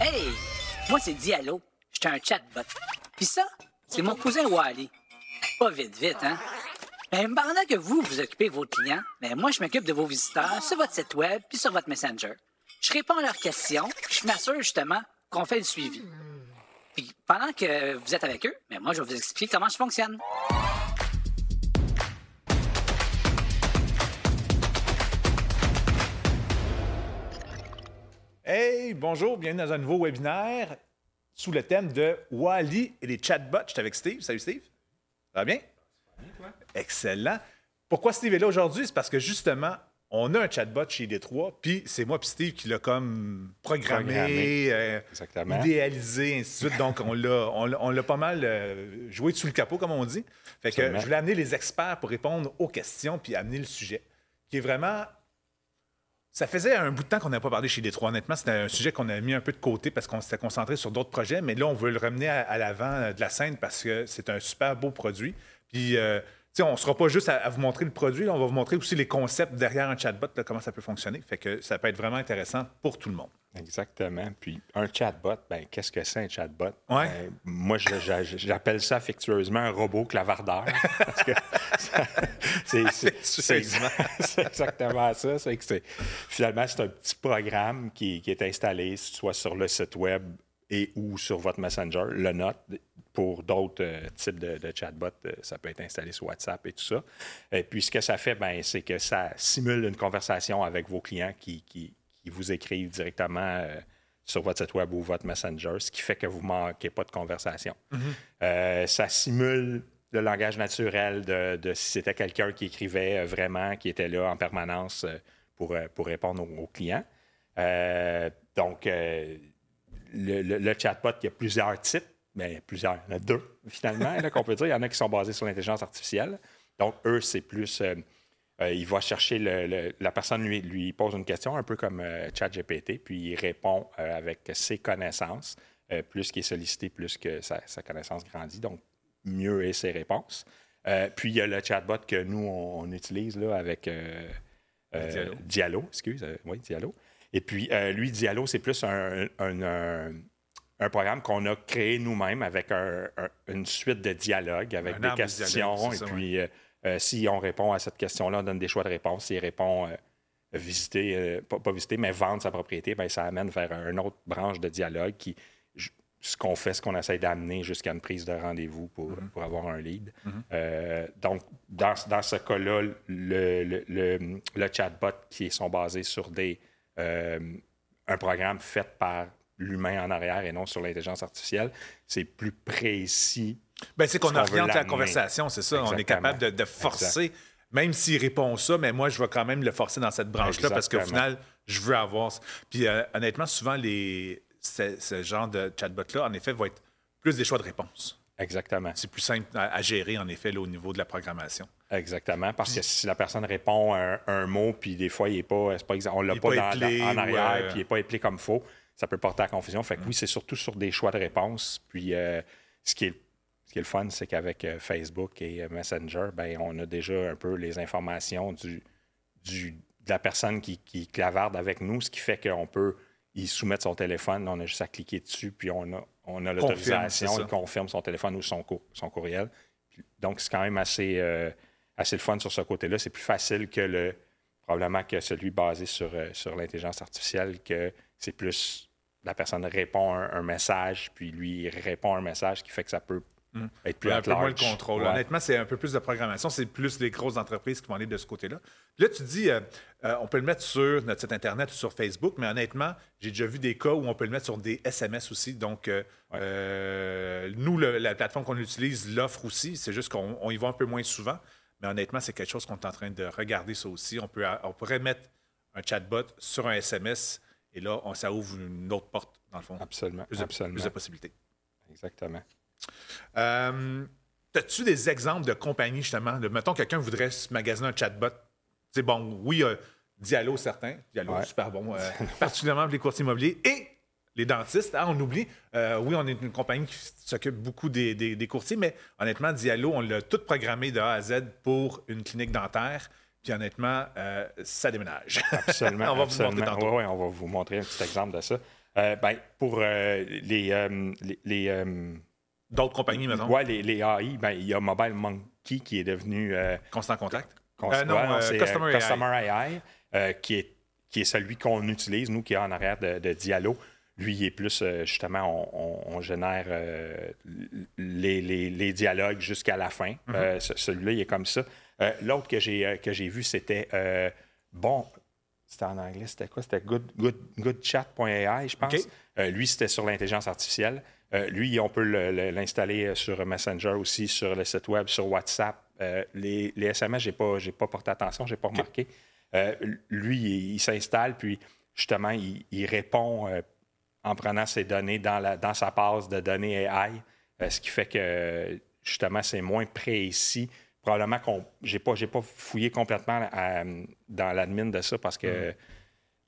Hey, moi c'est Diallo. J'étais un chatbot. Puis ça, c'est mon cousin Wally. Pas vite, vite, hein? Mais pendant que vous vous occupez de vos clients, mais moi je m'occupe de vos visiteurs sur votre site web puis sur votre Messenger. Je réponds à leurs questions, puis je m'assure justement qu'on fait le suivi. Puis pendant que vous êtes avec eux, mais moi je vais vous expliquer comment je fonctionne. Bonjour, bienvenue dans un nouveau webinaire sous le thème de Wally et les chatbots. Je suis avec Steve. Salut Steve. Ça va bien? Excellent. Pourquoi Steve est là aujourd'hui? C'est parce que justement, on a un chatbot chez Détroit, puis c'est moi puis Steve qui l'a comme programmé, Programmé. euh, idéalisé, ainsi de suite. Donc, on l'a, on, l'a- on l'a pas mal euh, joué sous le capot, comme on dit. Fait que Absolument. je voulais amener les experts pour répondre aux questions puis amener le sujet, qui est vraiment ça faisait un bout de temps qu'on n'avait pas parlé chez Détroit. Honnêtement, c'était un sujet qu'on a mis un peu de côté parce qu'on s'était concentré sur d'autres projets, mais là, on veut le ramener à, l'avant euh, de la scène parce que c'est un super beau produit. Puis, euh, on ne sera pas juste à, à vous montrer le produit, là, on va vous montrer aussi les concepts derrière un chatbot, là, comment ça peut fonctionner. Fait que ça peut être vraiment intéressant pour tout le monde. Exactement. Puis un chatbot, ben, qu'est-ce que c'est un chatbot? Ouais. Ben, moi, j'appelle ça affectueusement un robot clavardeur. parce que ça- c'est- c'est c'est exa- c'est exactement ça. C'est que c'est- finalement, c'est un petit programme qui, qui est installé soit sur le site web et ou sur votre Messenger, le Note. Pour d'autres euh, types de, de chatbots, euh, ça peut être installé sur WhatsApp et tout ça. Et puis, ce que ça fait, ben, c'est que ça simule une conversation avec vos clients qui, qui, qui vous écrivent directement euh, sur votre site web ou votre Messenger, ce qui fait que vous ne manquez pas de conversation. Euh, ça simule le langage naturel de, de si c'était quelqu'un qui écrivait vraiment, qui était là en permanence pour, pour répondre aux, aux clients. Donc, le, le- le chatbot, il y a plusieurs types, mais plusieurs, il y en a deux finalement, là, qu'on peut dire. Il y en a qui sont basés sur l'intelligence artificielle. Donc, eux, c'est plus. euh, euh, il va chercher le- le- la personne lui, lui pose une question, un peu comme euh, ChatGPT, puis il répond avec ses connaissances. Plus qu'il est sollicité, plus que sa, sa connaissance grandit, donc mieux est ses réponses. Puis il y a le chatbot que nous, on, on utilise là, avec Diallo. Diallo, excuse, oui, Diallo. Et puis lui, Diallo, c'est plus un, un- un- un programme qu'on a créé nous-mêmes avec un- un- une suite de dialogues, avec Un des de questions. dialogue, et ça, puis, euh, euh, si on répond à cette question-là, on donne des choix de réponse. S'il répond euh, visiter, euh, pas, pas visiter, mais vendre sa propriété, ben, ça amène vers une autre branche de dialogue qui, ce qu'on fait, ce qu'on essaie d'amener jusqu'à une prise de rendez-vous pour, Mm-hmm. pour avoir un lead. Euh, donc, dans, dans ce cas-là, le, le, le- le chatbot qui sont basés sur des, un programme fait par l'humain en arrière et non sur l'intelligence artificielle, c'est plus précis. Ben, c'est qu'on oriente la conversation, c'est ça. On est capable de, de forcer, même s'il répond ça, mais moi, je vais quand même le forcer dans cette branche-là parce qu'au final, je veux avoir. Puis euh, honnêtement, souvent, les, ce, ce genre de chatbot-là, en effet, va être plus des choix de réponse. Exactement. C'est plus simple à, à gérer, en effet, là, au niveau de la programmation. Exactement, parce que si la personne répond un, un mot, puis des fois, il est pas, c'est pas on l'a est pas, pas dans- éplé dans- en arrière, euh, puis il n'est pas éplé comme faux, ça peut porter à confusion. Fait que oui, c'est surtout sur des choix de réponse. Puis euh, ce, qui est, ce qui est le fun, c'est qu'avec euh, Facebook et euh, Messenger, ben, on a déjà un peu les informations du, du, de la personne qui, qui clavarde avec nous, ce qui fait qu'on peut y soumettre son téléphone. On a juste à cliquer dessus, puis on a, on a l'autorisation, il confirme son téléphone ou son, cour- son courriel. Donc, c'est quand même assez, euh, assez le fun sur ce côté-là. C'est plus facile que le probablement que celui basé sur, sur l'intelligence artificielle, que c'est plus la personne répond un, un message, puis lui il répond un message qui fait que ça peut être plus un peu moins le contrôle. Ouais. Honnêtement, c'est un peu plus de programmation. C'est plus les grosses entreprises qui vont aller de ce côté-là. Là, tu dis, euh, euh, on peut le mettre sur notre site Internet ou sur Facebook, mais honnêtement, j'ai déjà vu des cas où on peut le mettre sur des SMS aussi. Donc, euh, nous, le- la plateforme qu'on utilise l'offre aussi. C'est juste qu'on on y va un peu moins souvent. Mais honnêtement, c'est quelque chose qu'on est en train de regarder ça aussi. On, peut, on pourrait mettre un chatbot sur un SMS et là, on, ça ouvre une autre porte, dans le fond. Absolument. Plus de, absolument. plus de possibilités. Exactement. Euh, As-tu des exemples de compagnies, justement, de, mettons, quelqu'un voudrait se magasiner un chatbot? C'est bon, oui, euh, Diallo, certain. Diallo, Ouais. super bon, euh, particulièrement pour les courtiers immobiliers et les dentistes. hein, on oublie, euh, oui, on est une compagnie qui s'occupe beaucoup des, des- des courtiers, mais honnêtement, Diallo, on l'a tout programmé de A à Z pour une clinique dentaire. Puis honnêtement, euh, ça déménage. Absolument. on va absolument. vous montrer tantôt. Ouais, ouais, on va vous montrer un petit exemple de ça. Euh, ben, pour euh, les, les, les, D'autres compagnies, maintenant. ouais, les, les AI, ben, il y a Mobile Monkey qui est devenu Constant contact. Cons- non, ouais, c'est, Customer AI. Customer AI, euh, qui, est, qui est celui qu'on utilise, nous, qui est en arrière de, de Diallo. Lui, il est plus, justement, on, on- on génère les, les- dialogues jusqu'à la fin. Ce- celui-là, il est comme ça. Euh, L'autre que j'ai euh, que j'ai vu, c'était euh, bon. C'était en anglais, c'était quoi? C'était good, good, goodchat.ai, je pense. Euh, lui, c'était sur l'intelligence artificielle. Lui, on peut le- le- l'installer sur Messenger aussi, sur le site web, sur WhatsApp. Les, les SMS, je n'ai pas, pas porté attention, je n'ai pas remarqué. Lui, il, il s'installe, puis justement, il, il répond en prenant ses données dans, la, dans sa base de données AI, ce qui fait que, justement, c'est moins précis. Probablement qu'on j'ai pas, j'ai pas fouillé complètement à- dans l'admin de ça parce que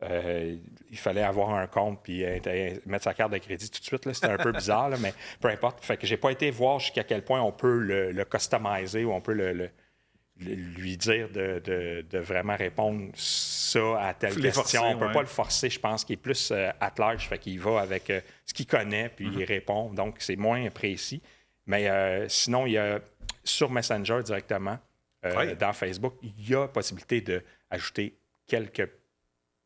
euh, il fallait avoir un compte puis euh, mettre sa carte de crédit tout de suite. C'était un peu bizarre, là, mais peu importe. Fait que j'ai pas été voir jusqu'à quel point on peut le, le customiser ou on peut le, lui dire de, de- de vraiment répondre ça à telle question. forcer, on peut ouais. pas le forcer, je pense qu'il est plus euh, at large, fait qu'il va avec euh, ce qu'il connaît puis Mm-hmm. il répond. Donc c'est moins précis. Mais euh, sinon, il y a sur Messenger directement, euh, dans Facebook, il y a possibilité d'ajouter quelques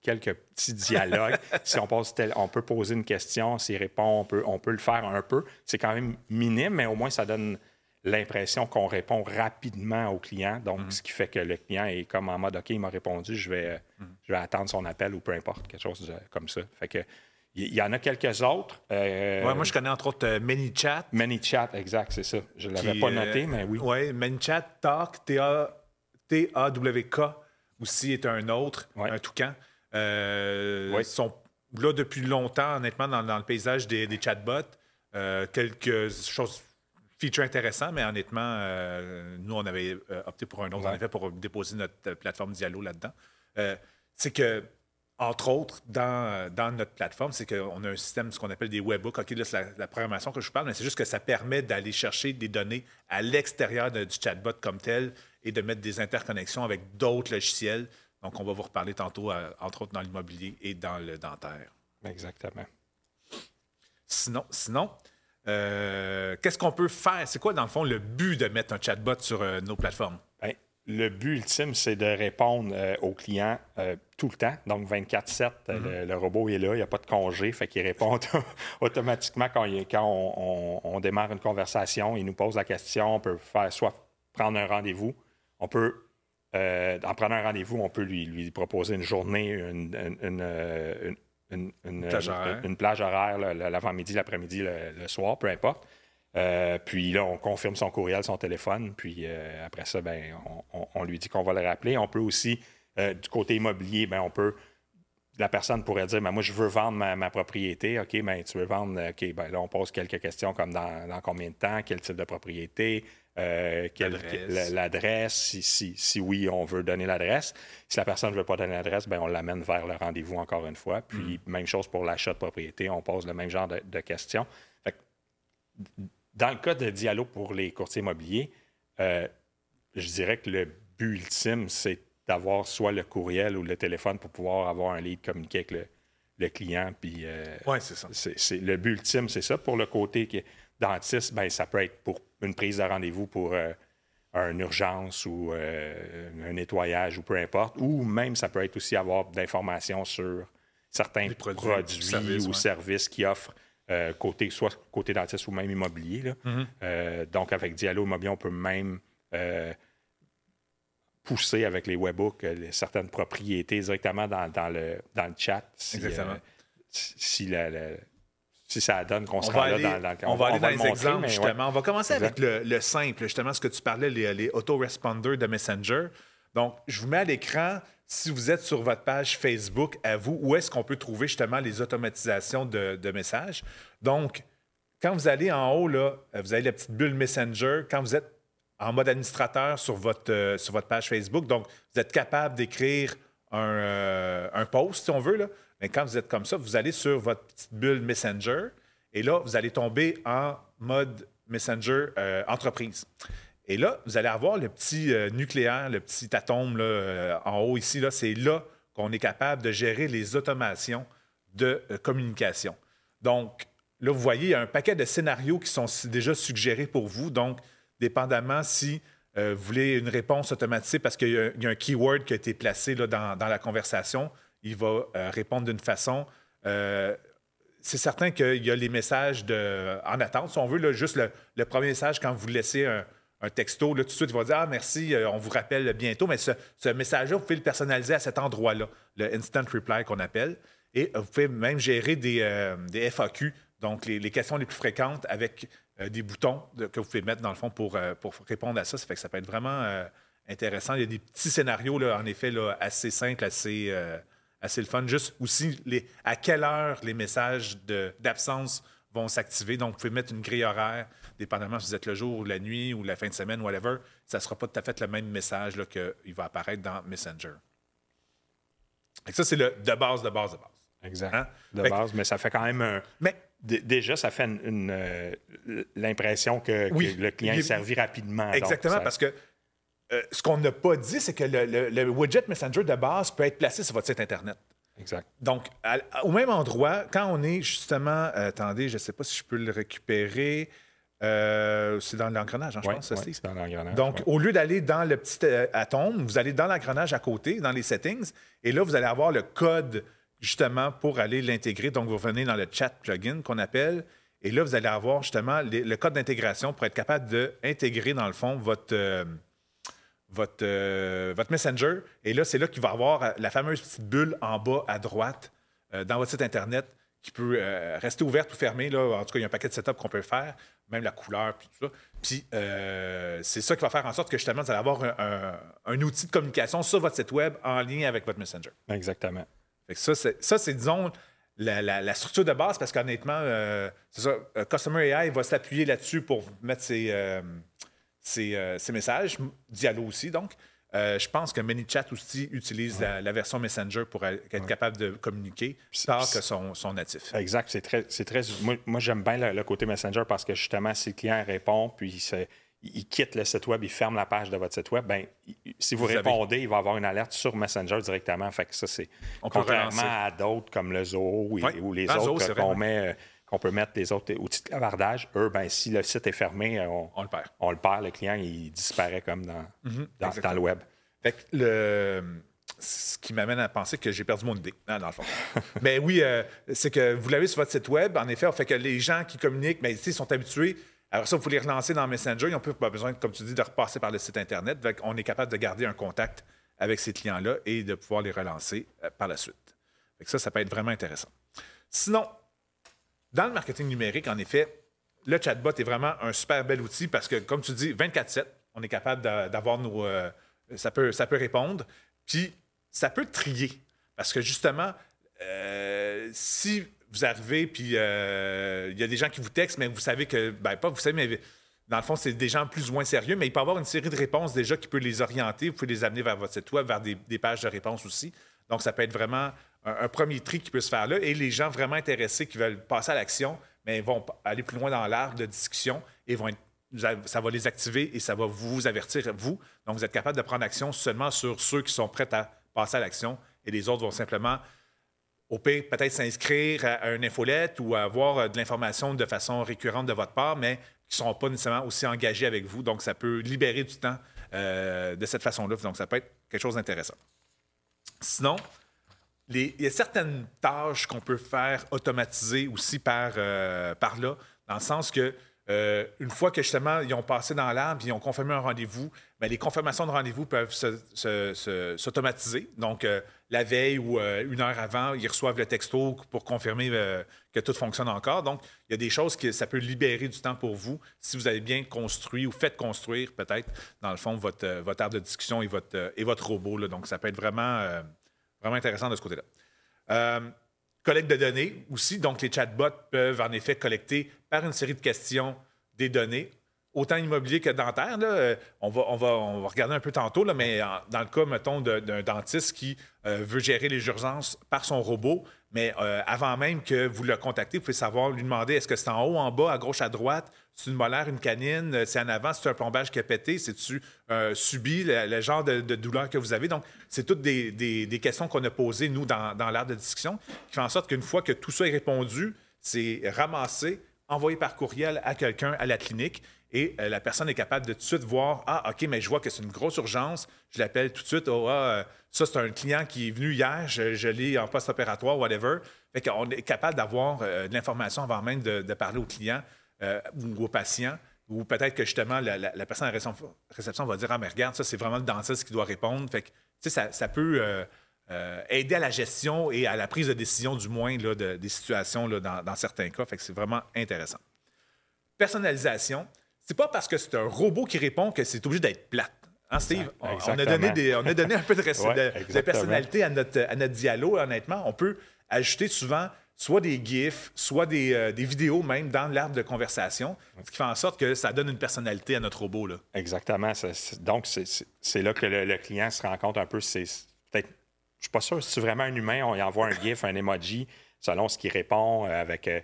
quelques petits dialogues. si on, pose tel- on peut poser une question, s'il répond, on peut, on peut le faire un peu. C'est quand même minime, mais au moins ça donne l'impression qu'on répond rapidement au client. Donc, Mm-hmm. ce qui fait que le client est comme en mode OK, il m'a répondu, je vais, euh, Mm-hmm. je vais attendre son appel ou peu importe, quelque chose de- comme ça. Fait que il y, en a quelques autres. Euh, Ouais, moi, je connais entre autres euh, ManyChat. ManyChat, exact, c'est ça. Je ne l'avais pas euh, noté, mais oui. Oui, ManyChat, Talk, T-A- T-A-W-K aussi est un autre, Ouais. un toucan. Ils sont là depuis longtemps, honnêtement, dans, dans le paysage des, des chatbots. Quelques choses, features intéressants, mais honnêtement, nous, on avait opté pour un autre, en Ouais. effet, pour déposer notre plateforme Diallo là-dedans. C'est que, entre autres, dans, dans notre plateforme, c'est qu'on a un système, ce qu'on appelle des webbooks. OK, là, c'est la, la programmation que je vous parle, mais c'est juste que ça permet d'aller chercher des données à l'extérieur de- du chatbot comme tel et de mettre des interconnexions avec d'autres logiciels. Donc, on va vous reparler tantôt, euh, entre autres, dans l'immobilier et dans le dentaire. Exactement. Sinon, sinon euh, qu'est-ce qu'on peut faire? C'est quoi, dans le fond, le but de mettre un chatbot sur euh, nos plateformes? Le but ultime, c'est de répondre euh, aux clients euh, tout le temps. Donc, 24-7, euh, le, le robot est là, il n'y a pas de congé, fait qu'il répond auto- automatiquement quand, il- quand on, on- on démarre une conversation. Il nous pose la question, on peut faire soit prendre un rendez-vous, on peut, euh, en prenant un rendez-vous, on peut lui, lui proposer une journée, une, une- une, une- une- une- plage horaire. l'avant-midi, l'après-midi, le, le soir, peu importe. Euh, puis là, on confirme son courriel, son téléphone. Puis euh, après ça, ben, on, on- on lui dit qu'on va le rappeler. On peut aussi, euh, du côté immobilier, ben, on peut. La personne pourrait dire ben, Moi, je veux vendre ma, ma propriété. OK, ben, tu veux vendre. OK, ben, là, on pose quelques questions comme dans, dans combien de temps, quel type de propriété, L'adresse. la- l'adresse, si, si, si oui, on veut donner l'adresse. Si la personne ne veut pas donner l'adresse, ben, on l'amène vers le rendez-vous encore une fois. Puis, même chose pour l'achat de propriété, on pose le même genre de, de questions. Fait que dans le cas de Diallo pour les courtiers immobiliers, euh, je dirais que le but ultime, c'est d'avoir soit le courriel ou le téléphone pour pouvoir avoir un lead communiquer avec le, le client. Puis, euh, Oui, c'est ça. le but ultime, c'est ça. Pour le côté qui est dentiste, ben, ça peut être pour une prise de rendez-vous pour euh, une urgence ou euh, un nettoyage ou peu importe. Ou même, ça peut être aussi avoir d'informations sur certains produits, services, ou ouais. services qui offrent euh, côté, soit côté dentiste ou même immobilier. là. Mm-hmm. Euh, donc, avec Diallo Immobilier, on peut même euh, pousser avec les webbooks certaines propriétés directement dans, dans le, dans le chat. Si, Exactement. si, si la- la- si ça donne qu'on On se va, rend là aller, dans, dans- on va aller dans le les montrer, exemples, ouais. justement. On va commencer avec le simple, justement, ce que tu parlais, les, les autoresponders de Messenger. Donc, je vous mets à l'écran, si vous êtes sur votre page Facebook, à vous, où est-ce qu'on peut trouver justement les automatisations de, messages. Donc, quand vous allez en haut, là, vous avez la petite bulle Messenger. Quand vous êtes en mode administrateur sur votre, euh, sur votre page Facebook, donc vous êtes capable d'écrire un, euh, un post, si on veut. Là. Mais quand vous êtes comme ça, vous allez sur votre petite bulle Messenger et là, vous allez tomber en mode Messenger euh, entreprise. Et là, vous allez avoir le petit euh, nucléaire, le petit atome là, euh, en haut ici. Là, c'est là qu'on est capable de gérer les automations de euh, communication. Donc, là, vous voyez, il y a un paquet de scénarios qui sont déjà suggérés pour vous. Donc, dépendamment si vous voulez une réponse automatisée parce qu'il y, a un keyword qui a été placé là, dans, dans, la conversation, il va répondre d'une façon c'est certain qu'il y a les messages de, en attente. Si on veut, là, juste le, premier message, quand vous laissez un, texto, là, tout de suite, il va dire Ah, merci, euh, on vous rappelle bientôt. Mais ce, message-là, vous pouvez le personnaliser à cet endroit-là, le instant reply qu'on appelle. Et euh, vous pouvez même gérer des, euh, FAQ, donc les, questions les plus fréquentes avec des boutons que vous pouvez mettre dans le fond pour, pour répondre à ça. Ça fait que ça peut être vraiment intéressant. Il y a des petits scénarios, là, en effet, là, assez simples, assez assez le fun. Juste aussi, les, à quelle heure les messages d'absence vont s'activer. Donc, vous pouvez mettre une grille horaire, dépendamment si vous êtes le jour ou la nuit ou la fin de semaine, whatever. Ça ne sera pas tout à fait le même message qu'il va apparaître dans Messenger. Et ça, c'est le de base, de base, de base. Exact. Hein? De base, mais ça fait quand même un. Mais, déjà, ça fait une, euh, l'impression que, le client est servi rapidement. Exactement, parce que euh, ce qu'on n'a pas dit, c'est que le, widget Messenger de base peut être placé sur votre site Internet. Exact. Donc, au même endroit, quand on est justement. Euh, attendez, je ne sais pas si je peux le récupérer. Euh, c'est dans l'engrenage, hein, je pense, c'est dans l'engrenage. Donc, au lieu d'aller dans le petit atome, vous allez dans l'engrenage à côté, dans les settings, et là, vous allez avoir le code justement pour aller l'intégrer. Donc, vous venez dans le chat plugin qu'on appelle, et là, vous allez avoir justement le code d'intégration pour être capable d'intégrer, dans le fond, votre votre, euh, votre Messenger. Et là, c'est là qu'il va avoir la fameuse petite bulle en bas à droite euh, dans votre site Internet qui peut euh, rester ouverte ou fermée. Là. En tout cas, il y a un paquet de setup qu'on peut faire, même la couleur, puis tout ça. Puis c'est ça qui va faire en sorte que justement, vous allez avoir un, outil de communication sur votre site Web en lien avec votre Messenger. Exactement. ça, c'est, disons, la, structure de base parce qu'honnêtement, c'est ça, Customer AI va s'appuyer là-dessus pour mettre ses euh, ces, messages. Diallo aussi, donc. Euh, je pense que ManyChat aussi utilise la, version Messenger pour être capable de communiquer, par que son, son natif. Exact. C'est très, c'est très. Moi, j'aime bien le, côté Messenger parce que justement, si le client répond, puis il, quitte le site web, il ferme la page de votre site web, ben, si vous, répondez, il va avoir une alerte sur Messenger directement. Fait que ça, c'est contrairement à d'autres comme le Zoho ou, les autres qu'on met. Qu'on peut mettre des autres outils de clavardage. Eux, ben, si le site est fermé, euh, on, le perd. On le perd. Le client, il disparaît comme dans, mhm, dans, le web. le, ce qui m'amène à penser que j'ai perdu mon idée, hein, dans le fond. mais oui, euh, c'est que vous l'avez sur votre site web. En effet, on fait que les gens qui communiquent, mais ils sont habitués. Alors ça, vous les relancer dans Messenger. Ils n'ont plus besoin, comme tu dis, de repasser par le site Internet. on est capable de garder un contact avec ces clients-là et de pouvoir les relancer euh, par la suite. ça, ça peut être vraiment intéressant. Sinon, dans le marketing numérique, en effet, le chatbot est vraiment un super bel outil parce que, comme tu dis, 24-7, on est capable d'avoir nos. Euh, ça, peut, ça peut répondre. Puis, ça peut trier. Parce que, justement, euh, si vous arrivez, puis euh, il y a des gens qui vous textent, mais vous savez que. Ben, pas vous savez, mais dans le fond, c'est des gens plus ou moins sérieux, mais il peut avoir une série de réponses déjà qui peut les orienter. Vous pouvez les amener vers votre site web, vers des, des pages de réponses aussi. Donc, ça peut être vraiment un, premier tri qui peut se faire là. Et les gens vraiment intéressés qui veulent passer à l'action, mais ils vont aller plus loin dans l'arbre de discussion et vont ça va les activer et ça va vous avertir, vous. Donc, vous êtes capable de prendre action seulement sur ceux qui sont prêts à passer à l'action et les autres vont simplement, au peut-être s'inscrire à, une infolette ou avoir euh, de l'information de façon récurrente de votre part, mais qui ne sont pas nécessairement aussi engagés avec vous. Donc, ça peut libérer du temps euh, de cette façon-là. Donc, ça peut être quelque chose d'intéressant. Sinon, il y a certaines tâches qu'on peut faire automatiser aussi par, euh, par là, dans le sens que euh, une fois que justement ils ont passé dans l'arbre, ils ont confirmé un rendez-vous, bien, les confirmations de rendez-vous peuvent s'automatiser. Donc, euh, la veille ou une heure avant, ils reçoivent le texto pour confirmer que tout fonctionne encore. Donc, il y a des choses que ça peut libérer du temps pour vous si vous avez bien construit ou fait construire peut-être, dans le fond, votre, votre arbre de discussion et votre, et votre robot. Donc, ça peut être vraiment Vraiment intéressant de ce côté-là. Euh, collecte de données aussi. Donc, les chatbots peuvent en effet collecter par une série de questions des données. autant immobilier que dentaire. Là. Euh, on, va, on, va, on va regarder un peu tantôt, là, mais dans le cas, mettons, d'un dentiste qui euh, veut gérer les urgences par son robot, mais avant même que vous le contactez, vous pouvez savoir, lui demander est-ce que c'est en haut, en bas, à gauche, à droite, c'est une molaire, une canine, c'est en avant, c'est un plombage qui a pété, c'est-tu subi le, genre de, douleur que vous avez? Donc, c'est toutes des, des, questions qu'on a posées, nous, dans, dans l'art de discussion, qui fait en sorte qu'une fois que tout ça est répondu, c'est ramassé, envoyé par courriel à quelqu'un à la clinique et euh, la personne est capable de tout de suite voir Ah, OK, mais je vois que c'est une grosse urgence. Je l'appelle tout de suite. Oh, ah, euh, ça, c'est un client qui est venu hier. Je, l'ai en post-opératoire, whatever. Fait qu'on est capable d'avoir euh, de l'information avant même de, parler au client ou au patient. Ou peut-être que justement, la, personne à réception, va dire Ah, mais regarde, ça, c'est vraiment le dentiste qui doit répondre. Fait que, ça, ça peut. aider à la gestion et à la prise de décision, du moins, là, des situations là, dans, dans, certains cas. Fait que c'est vraiment intéressant. Personnalisation c'est pas parce que c'est un robot qui répond que c'est obligé d'être plate. Hein, Steve? On, a donné on a donné un peu de, de, personnalité à notre, à notre dialogue, honnêtement. On peut ajouter souvent soit des GIFs, soit des, euh, des vidéos même dans l'arbre de conversation, ce qui fait en sorte que ça donne une personnalité à notre robot. Là. Exactement. donc, c'est là que le, client se rend compte un peu. C'est peut-être, je suis pas sûr si c'est vraiment un humain, on y envoie un GIF, un emoji selon ce qu'il répond. Euh, avec, euh,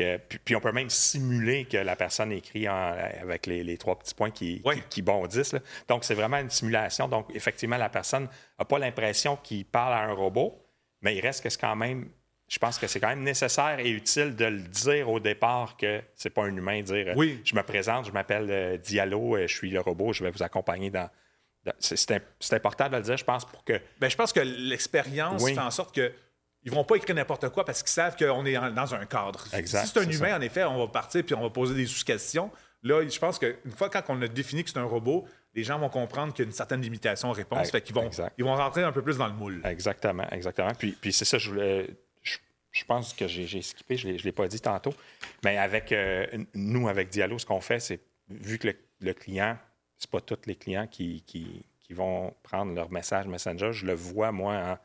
euh, puis, on peut même simuler que la personne écrit avec les, trois petits points qui, qui, bondissent. Donc, c'est vraiment une simulation. Donc, effectivement, la personne n'a pas l'impression qu'il parle à un robot, mais il reste que c'est quand même je pense que c'est quand même nécessaire et utile de le dire au départ que c'est pas un humain dire oui. je me présente, je m'appelle Diallo, je suis le robot, je vais vous accompagner dans. c'est important de le dire, je pense, pour que. Bien, je pense que l'expérience fait en sorte que ils vont pas écrire n'importe quoi parce qu'ils savent qu'on est dans un cadre. si c'est un humain, en effet, on va partir puis on va poser des sous-questions. Là, je pense qu'une fois quand on a défini que c'est un robot, les gens vont comprendre qu'il y a une certaine limitation aux réponses. Fait qu'ils vont, ils vont rentrer un peu plus dans le moule. Exactement, exactement. Puis, puis c'est ça, je voulais. Je, pense que j'ai skippé, je ne l'ai pas dit tantôt. Mais avec euh, nous, avec Diallo, ce qu'on fait, c'est vu que le, client, c'est pas tous les clients qui, qui, qui, vont prendre leur message Messenger, je le vois, moi, en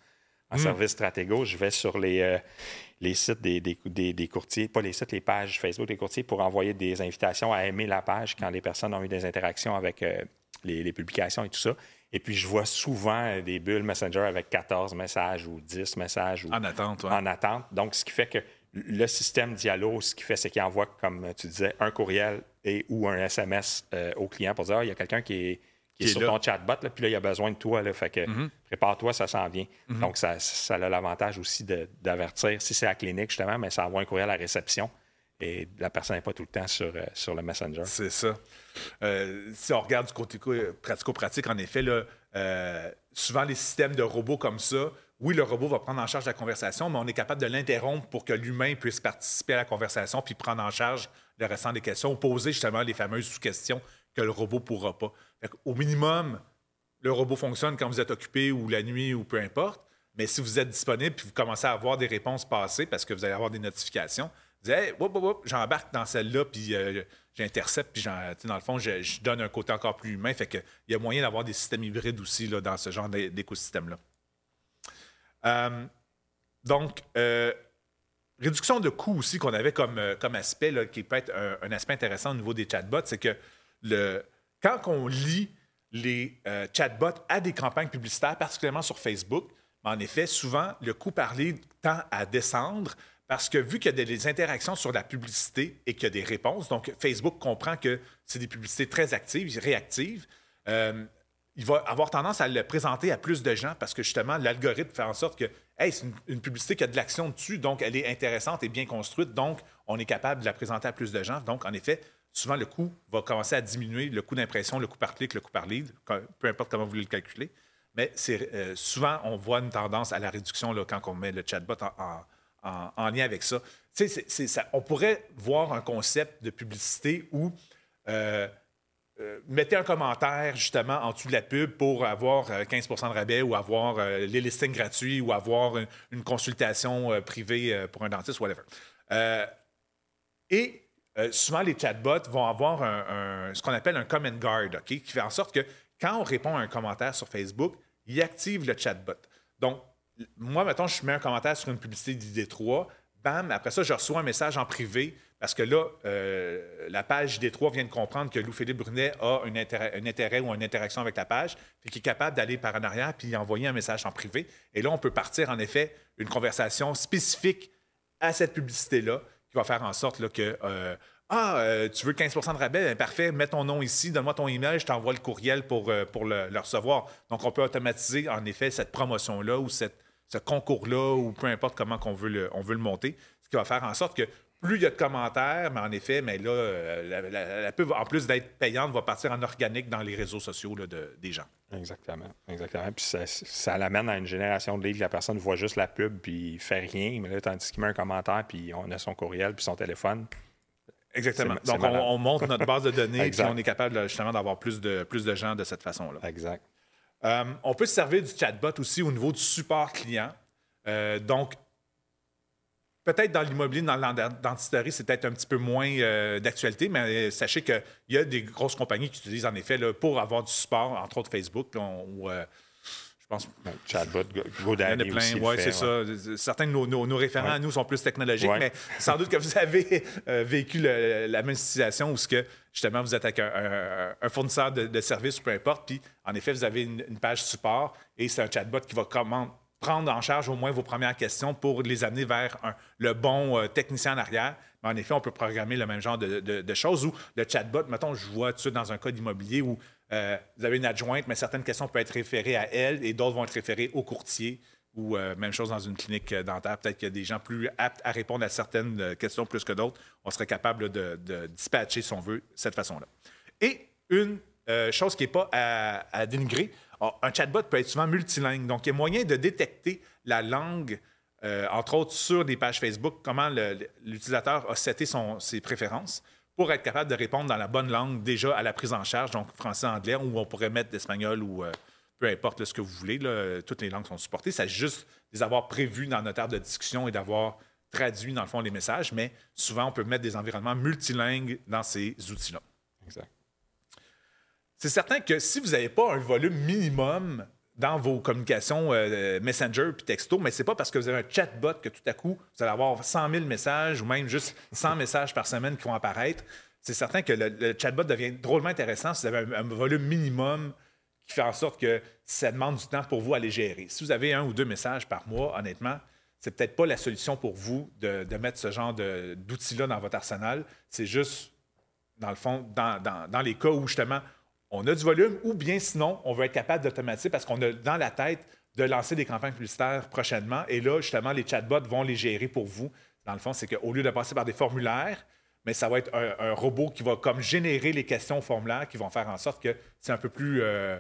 en hmm. service stratégo, je vais sur les, euh, les sites des, des, courtiers, pas les sites, les pages Facebook des courtiers pour envoyer des invitations à aimer la page quand les personnes ont eu des interactions avec euh, les, publications et tout ça. Et puis, je vois souvent des bulles Messenger avec 14 messages ou 10 messages. en attente, En attente. Donc, ce qui fait que le système Diallo, ce qui fait, c'est qu'il envoie, comme tu disais, un courriel et ou un SMS euh, au client pour dire ah, il y a quelqu'un qui est qui est, sur ton chatbot, là, puis là, il a besoin de toi. Là, fait que mhm. prépare-toi, ça s'en vient. Mhm. Donc, ça, ça, a l'avantage aussi d'avertir. Si c'est à la clinique, justement, mais ça envoie un courriel à la réception et la personne n'est pas tout le temps sur, euh, le Messenger. C'est ça. Euh, si on regarde du côté pratico-pratique, en effet, euh, souvent les systèmes de robots comme ça, oui, le robot va prendre en charge la conversation, mais on est capable de l'interrompre pour que l'humain puisse participer à la conversation puis prendre en charge le restant des questions, ou poser justement les fameuses sous-questions que le robot ne pourra pas. Au minimum, le robot fonctionne quand vous êtes occupé ou la nuit ou peu importe. Mais si vous êtes disponible puis vous commencez à avoir des réponses passées parce que vous allez avoir des notifications, dites hey, j'embarque dans celle-là puis euh, j'intercepte puis dans le fond, je, donne un côté encore plus humain. Fait y a moyen d'avoir des systèmes hybrides aussi là, dans ce genre d'écosystème-là. Euh, donc, euh, réduction de coûts aussi qu'on avait comme, aspect, qui peut être un, aspect intéressant au niveau des chatbots, c'est que quand on lit les chatbots à des campagnes publicitaires, particulièrement sur Facebook, en effet, souvent, le coût par tend à descendre parce que vu qu'il y a des interactions sur la publicité et qu'il y a des réponses, donc Facebook comprend que c'est des publicités très actives, réactives, euh, il va avoir tendance à le présenter à plus de gens parce que justement, l'algorithme fait en sorte que hey, c'est une, publicité qui a de l'action dessus, donc elle est intéressante et bien construite, donc on est capable de la présenter à plus de gens. Donc, en effet, souvent le coût va commencer à diminuer, le coût d'impression, le coût par clic, le coût par lead, peu importe comment vous voulez le calculer. Mais euh, souvent, on voit une tendance à la réduction là, quand on met le chatbot en, lien avec ça. On pourrait voir un concept de publicité où euh, euh, mettez un commentaire justement en dessous de la pub pour avoir 15% de rabais ou avoir les listings gratuits ou avoir une, consultation privée pour un dentiste, whatever. et euh, souvent les chatbots vont avoir ce qu'on appelle un comment guard, qui fait en sorte que quand on répond à un commentaire sur Facebook, il active le chatbot. Donc, moi, mettons, je mets un commentaire sur une publicité d'ID3. bam, après ça, je reçois un message en privé parce que là, euh, la page D3 vient de comprendre que Louis-Philippe Brunet a un intérêt, ou une interaction avec la page, puis qu'il est capable d'aller par en arrière puis envoyer un message en privé. Et là, on peut partir, en effet, une conversation spécifique à cette publicité-là qui va faire en sorte que. euh, ah, euh, tu veux 15% de rabais? Ben, parfait, mets ton nom ici, donne-moi ton email, je t'envoie le courriel pour, pour le recevoir. Donc, on peut automatiser, en effet, cette promotion-là ou cette, ce concours-là ou peu importe comment qu'on veut le, on veut le monter. Ce qui va faire en sorte que plus il y a de commentaires, mais en effet, mais là, euh, la, la- la pub, en plus d'être payante, va partir en organique dans les réseaux sociaux là, de- des gens. Exactement. Exactement. Puis ça, ça l'amène à une génération de livres. La personne voit juste la pub puis il fait rien. Mais là, tandis qu'il met un commentaire puis on a son courriel puis son téléphone. Exactement. Donc, on, monte notre base de données et Exact. on est capable justement d'avoir plus de, plus de gens de cette façon-là. Exact. Euh, on peut se servir du chatbot aussi au niveau du support client. Euh, donc, peut-être dans l'immobilier, dans l'identisterie, c'est peut-être un petit peu moins euh, d'actualité, mais sachez qu'il y a des grosses compagnies qui utilisent en effet pour avoir du support, entre autres Facebook, pense Chatbot, Go- il y en a GoDaddy plein, oui, c'est ça. Certains de nos, nos- nos référents Ouais. à nous sont plus technologiques, Ouais. mais sans doute que vous avez euh, vécu le- la même situation où ce que, justement vous êtes avec un, un- un fournisseur de, de services ou peu importe, puis en effet, vous avez une, une page support et c'est un chatbot qui va comment prendre en charge au moins vos premières questions pour les amener vers un- le bon euh, technicien en arrière. Mais en effet, on peut programmer le même genre de, de- de choses où le chatbot, mettons, je vois tout ça dans un cas d'immobilier où euh, vous avez une adjointe, mais certaines questions peuvent être référées à elle et d'autres vont être référées au courtier. Ou euh, même chose dans une clinique euh, dentaire, peut-être qu'il y a des gens plus aptes à répondre à certaines questions plus que d'autres. On serait capable de, dispatcher, si on veut, cette façon-là. Et une chose qui n'est pas à, dénigrer, ah, un chatbot peut être souvent multilingue. Donc, il y a moyen de détecter la langue, entre autres sur des pages Facebook, comment l'utilisateur a seté ses préférences pour être capable de répondre dans la bonne langue déjà à la prise en charge, donc français-anglais, ou on pourrait mettre l'espagnol ou euh, peu importe là, ce que vous voulez. là, toutes les langues sont supportées. C'est juste de les avoir prévues dans notre table de discussion et d'avoir traduit, dans le fond, les messages. Mais souvent, on peut mettre des environnements multilingues dans ces outils-là. Exact. C'est certain que si vous n'avez pas un volume minimum dans vos communications euh, Messenger puis texto, mais c'est pas parce que vous avez un chatbot que tout à coup, vous allez avoir 100 000 messages ou même juste 100 messages par semaine qui vont apparaître. C'est certain que le, chatbot devient drôlement intéressant si vous avez un, volume minimum qui fait en sorte que ça demande du temps pour vous à les gérer. Si vous avez un ou deux messages par mois, honnêtement, c'est peut-être pas la solution pour vous de, mettre ce genre d'outils-là dans votre arsenal. C'est juste dans le fond, dans- dans les cas où justement on a du volume ou bien sinon on veut être capable d'automatiser parce qu'on a dans la tête de lancer des campagnes publicitaires prochainement et là justement les chatbots vont les gérer pour vous. Dans le fond, c'est qu'au lieu de passer par des formulaires, mais ça va être un, robot qui va comme générer les questions au formulaire qui vont faire en sorte que c'est un peu plus euh,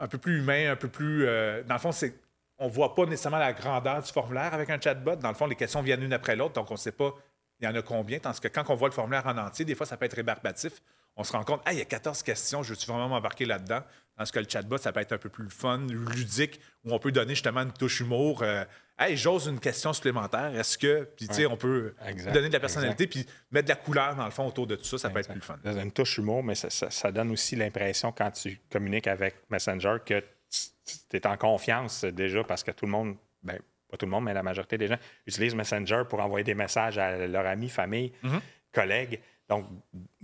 un peu plus humain, un peu plus euh, dans le fond c'est on voit pas nécessairement la grandeur du formulaire avec un chatbot. Dans le fond, les questions viennent une après l'autre, donc on ne sait pas il y en a combien. Tandis que quand on voit le formulaire en entier, des fois, ça peut être rébarbatif. On se rend compte, ah, il y a 14 questions, je suis vraiment m'embarquer là-dedans? Tandis que le chatbot, ça peut être un peu plus fun, ludique, où on peut donner justement une touche humour. Euh, hey, j'ose une question supplémentaire. Est-ce que. Puis, tu sais, on peut Exact, donner de la personnalité, puis mettre de la couleur, dans le fond, autour de tout ça. Ça peut être plus fun. Une touche humour, mais ça, ça- ça donne aussi l'impression quand tu communiques avec Messenger que tu es en confiance déjà parce que tout le monde, ben, pas tout le monde, mais la majorité des gens utilisent Messenger pour envoyer des messages à leurs amis, famille, Mm-hmm. collègues. Donc,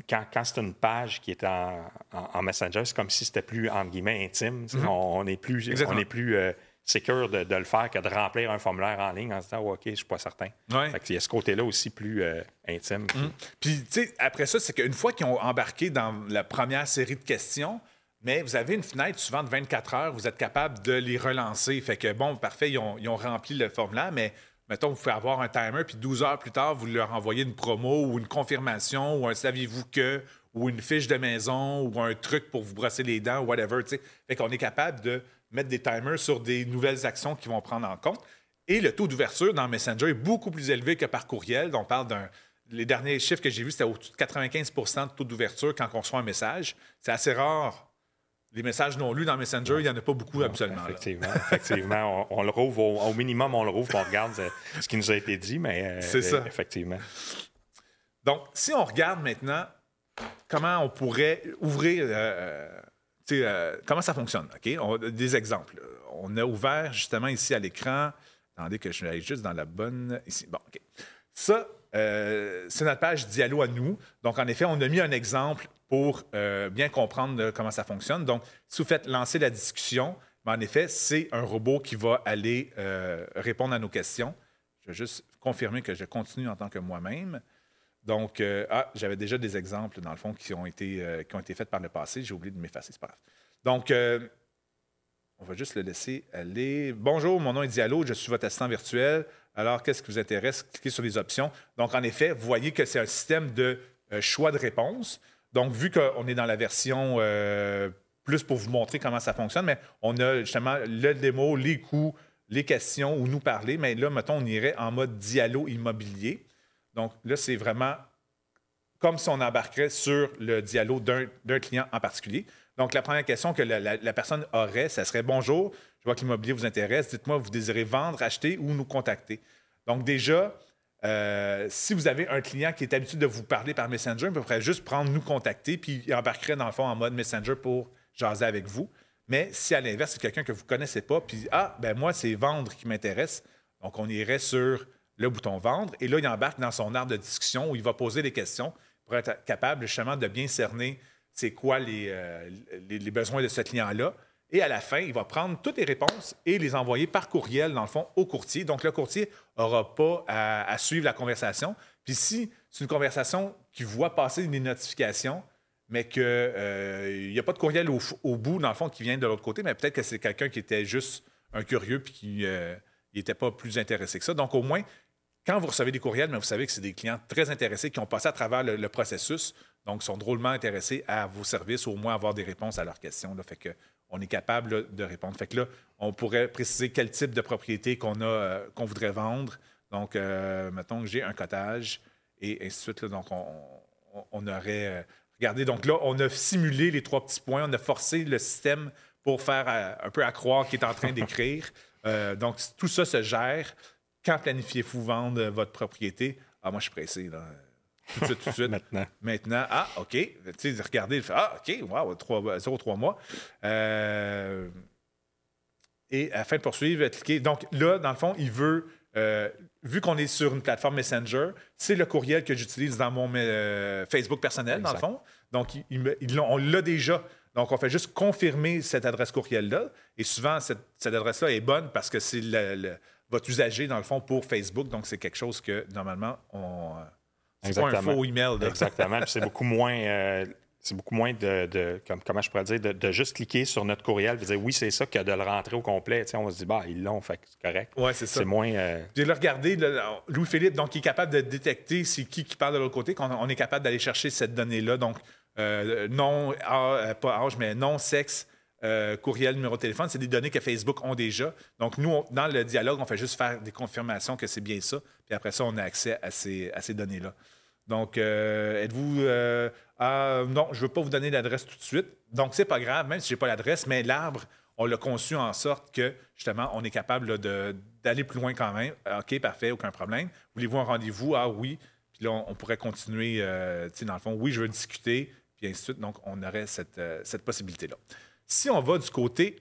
quand, quand c'est une page qui est en, en- en Messenger, c'est comme si c'était plus, entre guillemets, intime. sais. on, on est plus, Mm-hmm. Exactement. on est plus euh, de, de le faire que de remplir un formulaire en ligne en se disant, Oh, OK, je suis pas certain. Ouais. Fait qu'il y a ce côté-là aussi plus euh, intime. qui- Puis, tu sais, après ça, c'est qu'une fois qu'ils ont embarqué dans la première série de questions, mais vous avez une fenêtre souvent de 24 heures, vous êtes capable de les relancer. Fait que, bon, parfait, ils ont, ils ont rempli le formulaire, mais mettons, vous pouvez avoir un timer, puis 12 heures plus tard, vous leur envoyez une promo ou une confirmation ou un saviez-vous que ou une fiche de maison ou un truc pour vous brosser les dents whatever. tu sais. Fait qu'on est capable de mettre des timers sur des nouvelles actions qui vont prendre en compte. Et le taux d'ouverture dans Messenger est beaucoup plus élevé que par courriel. On parle d'un. Les derniers chiffres que j'ai vus, c'était au-dessus de 95% de taux d'ouverture quand on reçoit un message. C'est assez rare. Les messages non lus dans Messenger, il n'y en a pas beaucoup absolument. Effectivement, effectivement. On, on le rouvre au, au minimum, on le rouvre, on regarde euh, ce qui nous a été dit, mais euh, C'est ça. effectivement. Donc, si on regarde maintenant comment on pourrait ouvrir, euh, euh, comment ça fonctionne, OK? On des exemples. On a ouvert justement ici à l'écran. Attendez que je vais aller juste dans la bonne. Ici. Bon, OK. ça, euh, c'est notre page Diallo à nous. Donc, en effet, on a mis un exemple pour euh, bien comprendre euh, comment ça fonctionne. Donc, si vous faites lancer la discussion, ben, en effet, c'est un robot qui va aller répondre à nos questions. Je vais juste confirmer que je continue en tant que moi-même. Donc, ah, j'avais déjà des exemples, dans le fond, qui ont été, qui ont été faits par le passé. J'ai oublié de m'effacer, c'est pas. Donc, on va juste le laisser aller. Bonjour, mon nom est Diallo, je suis votre assistant virtuel. Alors, qu'est-ce qui vous intéresse? Cliquez sur les options. Donc, en effet, vous voyez que c'est un système de euh, choix de réponse. Donc, vu qu'on est dans la version euh, plus pour vous montrer comment ça fonctionne, mais on a justement le démo, les coûts, les questions où nous parler. Mais là, mettons, on irait en mode dialogue immobilier. Donc, là, c'est vraiment comme si on embarquerait sur le dialogue d'un client en particulier. Donc, la première question que la, la personne aurait, ça serait Bonjour, vois que l'immobilier vous intéresse. Dites-moi, vous désirez vendre, acheter ou nous contacter. Donc, déjà, euh, si vous avez un client qui est habitué de vous parler par Messenger, il pourrait juste prendre nous contacter, puis il embarquerait dans le fond en mode Messenger pour jaser avec vous. Mais si à l'inverse, c'est quelqu'un que vous ne connaissez pas, puis Ah, ben moi, c'est vendre qui m'intéresse, donc on irait sur le bouton vendre, et là, il embarque dans son arbre de discussion où il va poser des questions pour être capable justement de bien cerner c'est quoi les, euh, les besoins de ce client-là et à la fin, il va prendre toutes les réponses et les envoyer par courriel, dans le fond, au courtier. Donc, le courtier n'aura pas à, suivre la conversation. Puis si c'est une conversation qui voit passer des notifications, mais qu'il n'y euh, a pas de courriel au, bout, dans le fond, qui vient de l'autre côté, mais peut-être que c'est quelqu'un qui était juste un curieux puis qui n'était euh, pas plus intéressé que ça. Donc, au moins, quand vous recevez des courriels, mais vous savez que c'est des clients très intéressés qui ont passé à travers le, processus, donc sont drôlement intéressés à vos services ou au moins avoir des réponses à leurs questions. Là. Fait que on est capable de répondre. Fait que là, on pourrait préciser quel type de propriété qu'on a, euh, qu'on voudrait vendre. Donc, euh, mettons que j'ai un cottage et ainsi de suite. donc, on, aurait euh, regardez, donc là, on a simulé les trois petits points. On a forcé le système pour faire un peu à croire qu'il est en train d'écrire. donc, tout ça se gère. Quand planifiez-vous vendre votre propriété? Ah, moi, je suis pressé. Là. Tout de suite, tout de suite. Maintenant. Maintenant. Ah, OK. Tu sais, regardez, ah, OK, wow, 0,3 mois. Euh, et afin de poursuivre, cliquez. Donc là, dans le fond, il veut, euh, vu qu'on est sur une plateforme Messenger, c'est le courriel que j'utilise dans mon euh, Facebook personnel, dans le fond. Donc, on l'a déjà. Donc, on fait juste confirmer cette adresse courriel-là. Et souvent, cette, adresse-là est bonne parce que c'est votre usager, dans le fond, pour Facebook. Donc, c'est quelque chose que, normalement, on c'est pas un faux email. Exactement. c'est beaucoup moins. Euh, c'est beaucoup moins de, comment je pourrais dire, de, juste cliquer sur notre courriel et dire oui, c'est ça que de le rentrer au complet. on se dit, bah, ils l'ont, fait c'est correct. Oui, c'est ça. C'est moins. Euh... J'ai regardé, Louis-Philippe, donc, il est capable de détecter c'est qui qui parle de l'autre côté, qu'on on est capable d'aller chercher cette donnée-là. Donc, euh, non, euh, pas âge, mais non, sexe, courriel, numéro de téléphone, c'est des données que Facebook ont déjà. Donc, nous, dans le dialogue, on fait juste faire des confirmations que c'est bien ça. Puis après ça, on a accès à ces, à ces données-là. Donc, euh, êtes-vous. Euh, non, je ne veux pas vous donner l'adresse tout de suite. Donc, c'est pas grave, même si je n'ai pas l'adresse, mais l'arbre, on l'a conçu en sorte que, justement, on est capable d'aller plus loin quand même. OK, parfait, aucun problème. Voulez-vous un rendez-vous? Ah oui. Puis là, on, pourrait continuer, euh, tu sais, dans le fond, oui, je veux discuter, puis ainsi de suite. Donc, on aurait cette, cette possibilité-là. Si on va du côté.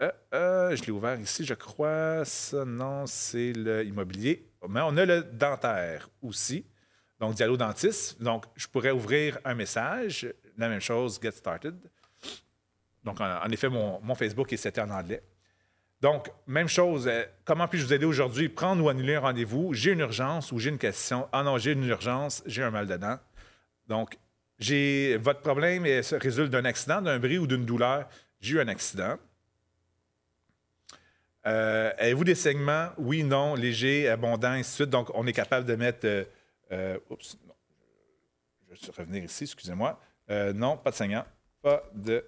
je l'ai ouvert ici, je crois. Ça, non, c'est l'immobilier. Mais on a le dentaire aussi. Donc, Diallo Dentiste. Donc, je pourrais ouvrir un message. La même chose, Get Started. Donc, en, effet, mon, Facebook est seté en anglais. Donc, même chose, euh, comment puis-je vous aider aujourd'hui? Prendre ou annuler un rendez-vous? J'ai une urgence ou j'ai une question? Ah non, j'ai une urgence, j'ai un mal dedans. Donc, j'ai votre problème résulte d'un accident, d'un bris ou d'une douleur. J'ai eu un accident. Euh, Avez-vous des segments? Oui, non, léger, abondant, ainsi de suite. Donc, on est capable de mettre euh, euh, oups. Je vais revenir ici, excusez-moi. Non, pas de saignement. Pas de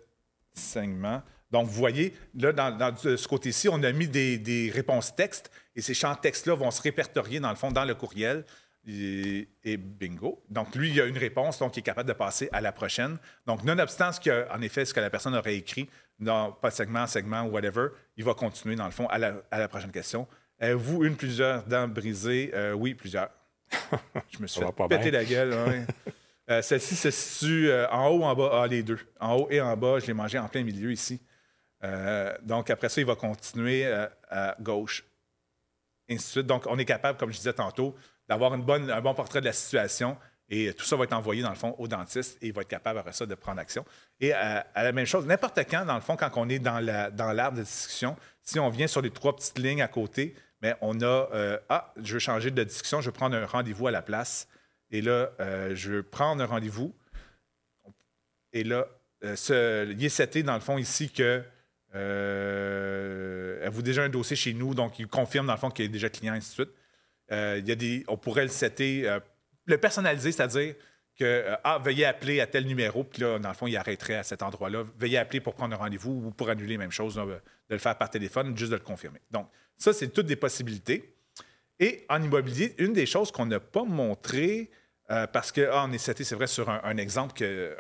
saignement. Donc, vous voyez, là, dans, ce côté-ci, on a mis des, réponses textes et ces champs textes-là vont se répertorier, dans le fond, dans le courriel. Et, bingo. Donc, lui, il a une réponse, donc il est capable de passer à la prochaine. Donc, nonobstant ce que, en effet, ce que la personne aurait écrit, dans, pas de segment, segment, whatever, il va continuer, dans le fond, à la, prochaine question. Avez-vous une, plusieurs dents brisées? Euh, oui, plusieurs. Je me suis fait péter la gueule. Euh, celle-ci se situe euh, en haut ou en bas? Ah, les deux. En haut et en bas, je l'ai mangé en plein milieu ici. Euh, donc, après ça, il va continuer à gauche. ainsi de suite. Donc, on est capable, comme je disais tantôt, d'avoir un bon portrait de la situation. Et tout ça va être envoyé, dans le fond, au dentiste et il va être capable, après ça, de prendre action. Et à, la même chose, n'importe quand, dans le fond, quand on est dans l'arbre de discussion, si on vient sur les trois petites lignes à côté, mais on a euh, Ah, je veux changer de discussion, je veux prendre un rendez-vous à la place. Et là, euh, je veux prendre un rendez-vous. Et là, euh, ce, il est seté, dans le fond, ici que euh, avez déjà un dossier chez nous, donc il confirme, dans le fond, qu'il est déjà client, et ainsi de suite. Il y a des, on pourrait le setter, le personnaliser, c'est-à-dire que, ah, veuillez appeler à tel numéro, puis là, dans le fond, il arrêterait à cet endroit-là. Veuillez appeler pour prendre un rendez-vous ou pour annuler, même chose, de le faire par téléphone, juste de le confirmer. Donc, ça, c'est toutes des possibilités. Et en immobilier, une des choses qu'on n'a pas montré, euh, parce qu'on ah, est seté, c'est vrai, sur un, exemple, que,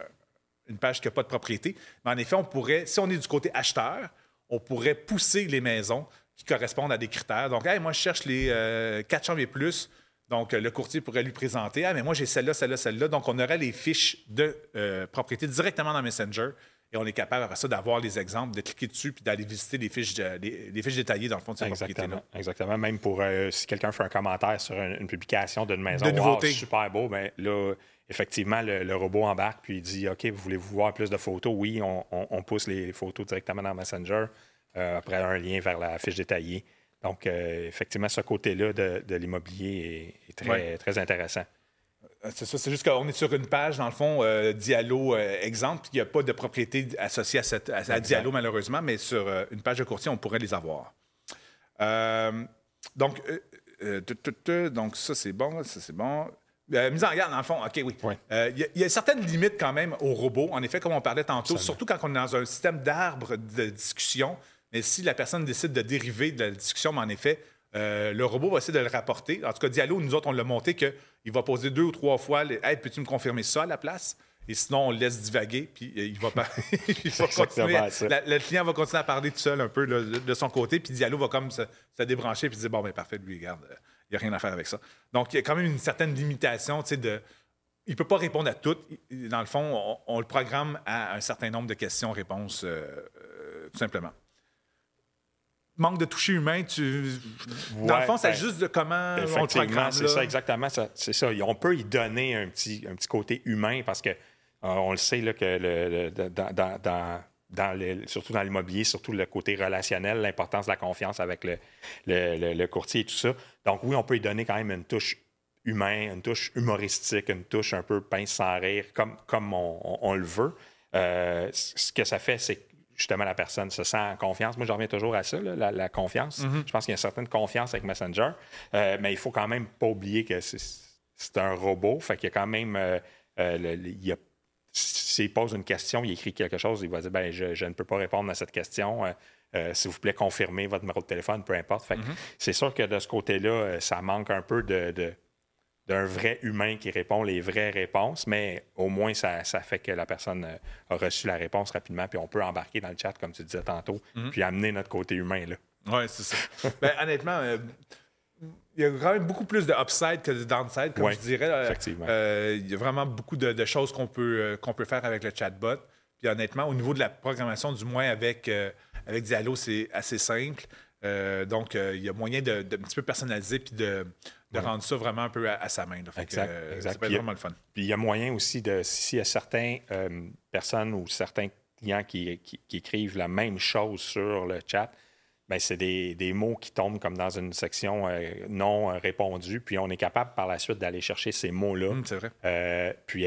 une page qui n'a pas de propriété, mais en effet, on pourrait, si on est du côté acheteur, on pourrait pousser les maisons qui correspondent à des critères. Donc, moi, je cherche les euh, 4 chambres et plus. Donc, le courtier pourrait lui présenter Ah, mais moi, j'ai celle-là, celle-là, celle-là. Donc, on aurait les fiches de euh, propriété directement dans Messenger. Et on est capable, après ça, d'avoir les exemples, de cliquer dessus puis d'aller visiter les fiches, les, fiches détaillées dans le fond de cette Exactement. Exactement. Même pour euh, si quelqu'un fait un commentaire sur une, publication d'une maison, de super beau, bien là, effectivement, le, robot embarque puis il dit OK, vous voulez-vous voir plus de photos? Oui, on, pousse les photos directement dans Messenger. Euh, après, un lien vers la fiche détaillée. Donc, euh, effectivement, ce côté-là de, l'immobilier est, très, très intéressant. Euh, c'est ça, c'est juste qu'on est sur une page, dans le fond, euh, Diallo euh, exemple. Il n'y a pas de propriété associée à, cette, à, Diallo, malheureusement, mais sur une page de courtier, on pourrait les avoir. donc, donc, ça, c'est bon, ça, c'est bon. mise en garde, dans le fond, OK, oui. Il y, a certaines limites quand même au robot, en effet, comme on parlait tantôt, surtout quand on est dans un système d'arbres de discussion. Mais si la personne décide de dériver de la discussion, mais en effet, euh, le robot va essayer de le rapporter. En tout cas, Diallo, nous autres, on l'a monté qu'il va poser deux ou trois fois Hey, peux-tu me confirmer ça à la place? Et sinon, on le laisse divaguer, puis euh, il va, pas... continuer. le client va continuer à parler tout seul un peu de son côté, puis Diallo va comme se, débrancher, puis dire Bon, ben parfait, lui, regarde, euh, il n'y a rien à faire avec ça. Donc, il y a quand même une certaine limitation, tu sais, de. Il ne peut pas répondre à tout. Dans le fond, on, le programme à un certain nombre de questions-réponses, tout simplement manque de toucher humain, tu... dans le fond, c'est ben, juste de comment on le C'est ça, exactement. C'est ça. On peut y donner un petit, un petit côté humain parce que euh, on le sait là, que le, dans, dans, dans surtout dans l'immobilier, surtout le côté relationnel, l'importance de la confiance avec le, le, courtier et tout ça. Donc oui, on peut y donner quand même une touche humaine, une touche humoristique, une touche un peu pince sans rire, comme, comme on, le veut. Euh, ce que ça fait, c'est justement la personne se sent en confiance. Moi, je reviens toujours à ça, la, confiance. Mm-hmm. Je pense qu'il y a une certaine confiance avec Messenger, euh, mais il faut quand même pas oublier que c'est un robot. Fait qu'il y a quand même. Euh, euh, s'il pose une question, il écrit quelque chose, il va dire ben, je, ne peux pas répondre à cette question. S'il vous plaît, confirmez votre numéro de téléphone, peu importe. Mm-hmm. C'est sûr que de ce côté-là, ça manque un peu de d'un vrai humain qui répond les vraies réponses, mais au moins, ça, fait que la personne euh, a reçu la réponse rapidement, puis on peut embarquer dans le chat, comme tu disais tantôt, mhm. puis amener notre côté humain. là. Oui, c'est ça. ben, honnêtement, euh, il y a quand même beaucoup plus de upside que de downside, comme je dirais. Euh, effectivement. il y a vraiment beaucoup de, choses qu'on peut, qu'on peut faire avec le chatbot. Puis honnêtement, au niveau de la programmation, du moins avec, avec Diallo, c'est assez simple. donc, il y a moyen de, de, un petit peu personnaliser puis de, de rendre ça vraiment un peu à, sa main. exact, euh, Ça peut être vraiment le fun. Puis il y a moyen aussi de, s'il y a certaines euh, personnes ou certains clients qui, écrivent la même chose sur le chat, ben c'est des, mots qui tombent comme dans une section euh, non répondue, puis on est capable par la suite d'aller chercher ces mots-là, hum, puis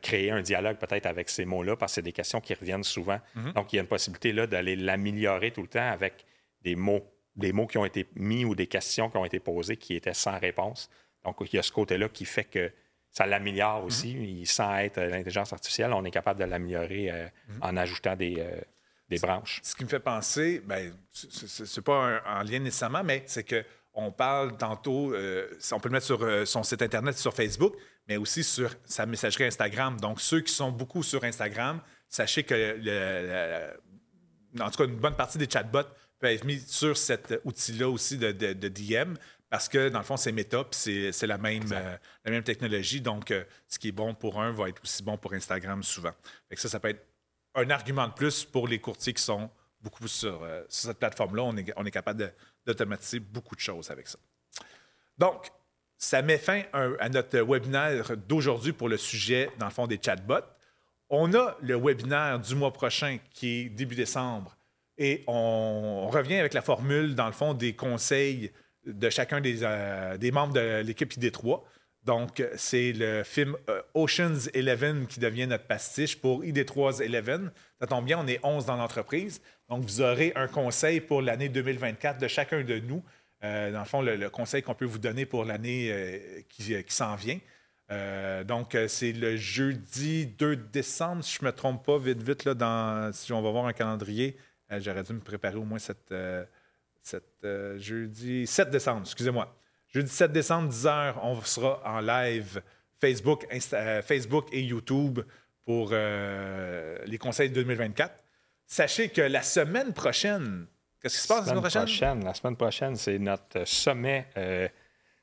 créer un dialogue peut-être avec ces mots-là, parce que c'est des questions qui reviennent souvent. Mhm. Donc, il y a une possibilité là d'aller l'améliorer tout le temps avec des mots des mots qui ont été mis ou des questions qui ont été posées qui étaient sans réponse. Donc, il y a ce côté-là qui fait que ça l'améliore aussi. Mhm. Sans être l'intelligence artificielle, on est capable de l'améliorer euh, mhm. en ajoutant des, euh, des branches. Ce qui me fait penser, ben, c'est pas un, en lien nécessairement, mais c'est que on parle tantôt, euh, on peut le mettre sur son site Internet, sur Facebook, mais aussi sur sa messagerie Instagram. Donc, ceux qui sont beaucoup sur Instagram, sachez que, en tout cas, une bonne partie des chatbots peut être mis sur cet outil-là aussi de, DM parce que dans le fond, c'est Meta, puis c'est la même, euh, la même technologie. Donc, euh, ce qui est bon pour un va être aussi bon pour Instagram souvent. ça, ça peut être un argument de plus pour les courtiers qui sont beaucoup sur, euh, sur cette plateforme-là. On est, on est capable d'automatiser beaucoup de choses avec ça. Donc, ça met fin à notre webinaire d'aujourd'hui pour le sujet, dans le fond, des chatbots. On a le webinaire du mois prochain qui est début décembre et on revient avec la formule, dans le fond, des conseils de chacun des, euh, membres de l'équipe ID3. Donc, c'est le film euh, Ocean's Eleven qui devient notre pastiche pour ID3's Eleven. Ça tombe bien, on est 11 dans l'entreprise. Donc, vous aurez un conseil pour l'année 2024 de chacun de nous. Euh, dans le fond, le, conseil qu'on peut vous donner pour l'année qui, s'en vient. Donc, c'est le jeudi 2 décembre, si je ne me trompe pas, vite, vite, là, dans, si on va voir un calendrier. Euh, J'aurais dû me préparer au moins cette, euh, cette, euh, jeudi 7 décembre, excusez-moi. Jeudi 7 décembre, 10h, on sera en live Facebook, Insta- Facebook et YouTube pour euh, les conseils 2024. Sachez que la semaine prochaine, qu'est-ce qui se passe la semaine prochaine? La semaine prochaine, c'est notre sommet euh,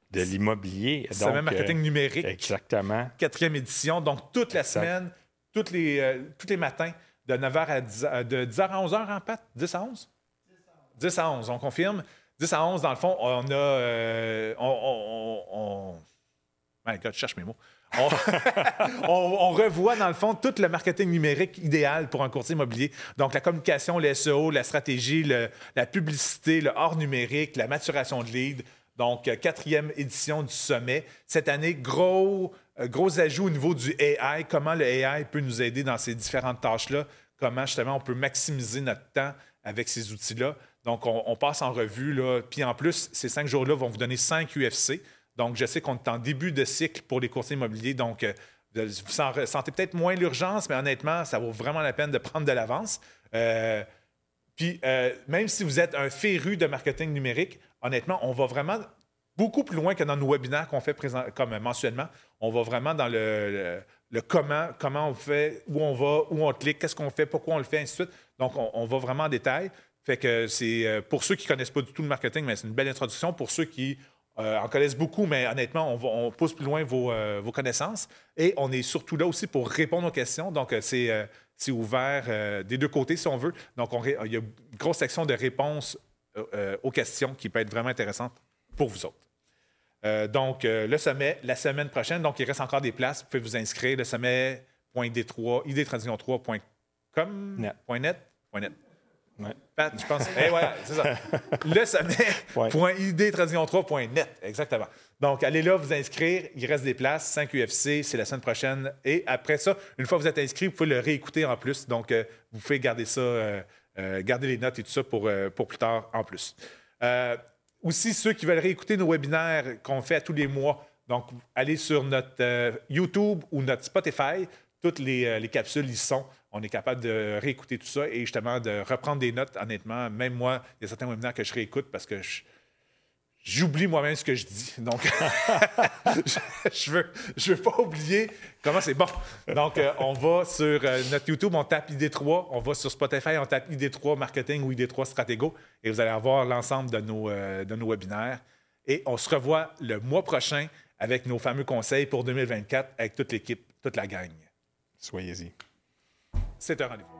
de l'immobilier. Sommet marketing euh, numérique. Exactement. quatrième édition. Donc, toute la Exact. semaine, toutes les, tous les matins, de 9h à 10, euh, 10h à 11h en pat, 10 à 11? 10 à 11, on confirme. 10 à 11, dans le fond, on a. euh, on, My God, je cherche mes mots. On, revoit, dans le fond, tout le marketing numérique idéal pour un courtier immobilier. Donc, la communication, le SEO, la stratégie, la publicité, le hors numérique, la maturation de lead. Donc, euh, quatrième édition du sommet. Cette année, gros, euh, gros ajout au niveau du AI. Comment le AI peut nous aider dans ces différentes tâches-là? Comment, justement, on peut maximiser notre temps avec ces outils-là? Donc, on, passe en revue. Là. Puis, en plus, ces cinq jours-là vont vous donner cinq UFC. Donc, je sais qu'on est en début de cycle pour les courtiers immobiliers. Donc, euh, vous s'en ressentez peut-être moins l'urgence, mais honnêtement, ça vaut vraiment la peine de prendre de l'avance. Puis, même si vous êtes un féru de marketing numérique, honnêtement, on va vraiment beaucoup plus loin que dans nos webinaires qu'on fait comme mensuellement. On va vraiment dans le, comment, comment on fait, où on va, où on clique, qu'est-ce qu'on fait, pourquoi on le fait, ainsi de suite. Donc, on, va vraiment en détail. Fait que c'est euh, pour ceux qui ne connaissent pas du tout le marketing, mais c'est une belle introduction. Pour ceux qui euh, en connaissent beaucoup, mais honnêtement, on, va- pousse plus loin vos, euh, vos connaissances. Et on est surtout là aussi pour répondre aux questions. Donc, c'est ouvert des deux côtés, si on veut. Donc, il y a une grosse section de réponses euh, euh, aux questions qui peut être vraiment intéressante pour vous autres. Euh, donc, euh, le sommet, la semaine prochaine, donc il reste encore des places. Vous pouvez vous inscrire. Le sommet.id3, idtransition3.com, Net. .net, point .net. Ouais. Pat, je pense. Eh ouais, c'est ça. Le sommet.idtransition3.net, exactement. Donc, allez là, vous inscrire. Il reste des places. 5 UFC, c'est la semaine prochaine. Et après ça, une fois que vous êtes inscrit, vous pouvez le réécouter en plus. Donc, euh, vous pouvez garder ça, euh, garder les notes et tout ça pour, euh, pour plus tard en plus. Euh, aussi, ceux qui veulent réécouter nos webinaires qu'on fait à tous les mois, donc allez sur notre YouTube ou notre Spotify. Toutes les, les capsules y sont. On est capable de réécouter tout ça et justement de reprendre des notes, honnêtement. Même moi, il y a certains webinaires que je réécoute parce que je- j'oublie moi-même ce que je dis. Donc, je, je veux, je veux pas oublier comment c'est bon. Donc, euh, on va sur euh, notre YouTube, on tape ID3. On va sur Spotify, on tape ID3 Marketing ou ID3 Stratégo. Et vous allez avoir l'ensemble de nos, euh, de nos webinaires. Et on se revoit le mois prochain avec nos fameux conseils pour 2024 avec toute l'équipe, toute la gang. Soyez-y. C'est un rendez-vous.